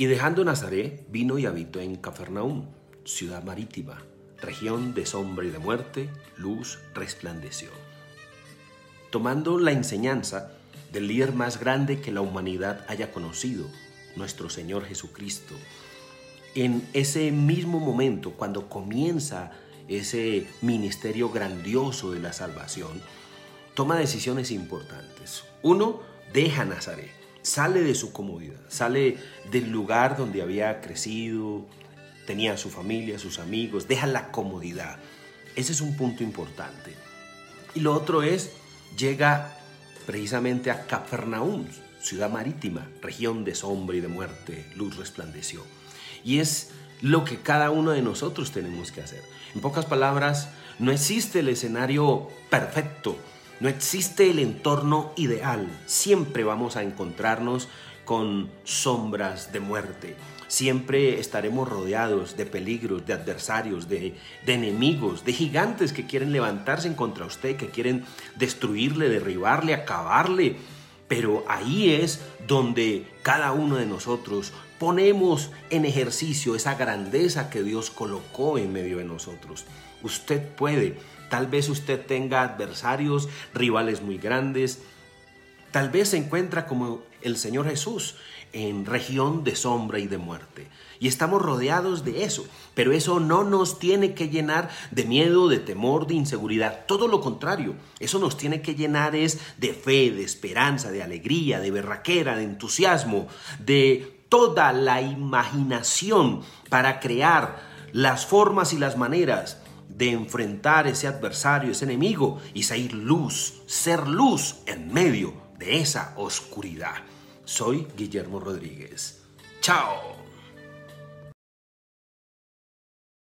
Y dejando Nazaret, vino y habitó en Cafarnaúm, ciudad marítima, región de sombra y de muerte, luz resplandeció. Tomando la enseñanza del líder más grande que la humanidad haya conocido, nuestro Señor Jesucristo, en ese mismo momento, cuando comienza ese ministerio grandioso de la salvación, toma decisiones importantes. Uno, deja Nazaret, sale de su comodidad, sale del lugar donde había crecido, tenía su familia, sus amigos, deja la comodidad. Ese es un punto importante. Y lo otro es, llega precisamente a Capernaum, ciudad marítima, región de sombra y de muerte, luz resplandeció. Y es lo que cada uno de nosotros tenemos que hacer. En pocas palabras, no existe el escenario perfecto, no existe el entorno ideal. Siempre vamos a encontrarnos con sombras de muerte. Siempre estaremos rodeados de peligros, de adversarios, de, enemigos, de gigantes que quieren levantarse en contra usted, que quieren destruirle, derribarle, acabarle. Pero ahí es donde cada uno de nosotros ponemos en ejercicio esa grandeza que Dios colocó en medio de nosotros. Usted puede, tal vez usted tenga adversarios, rivales muy grandes, tal vez se encuentra como el Señor Jesús en región de sombra y de muerte. Y estamos rodeados de eso, pero eso no nos tiene que llenar de miedo, de temor, de inseguridad, todo lo contrario, eso nos tiene que llenar es de fe, de esperanza, de alegría, de berraquera, de entusiasmo, de toda la imaginación para crear las formas y las maneras de enfrentar ese adversario, ese enemigo y ser luz, ser luz en medio de esa oscuridad. Soy Guillermo Rodríguez. Chao.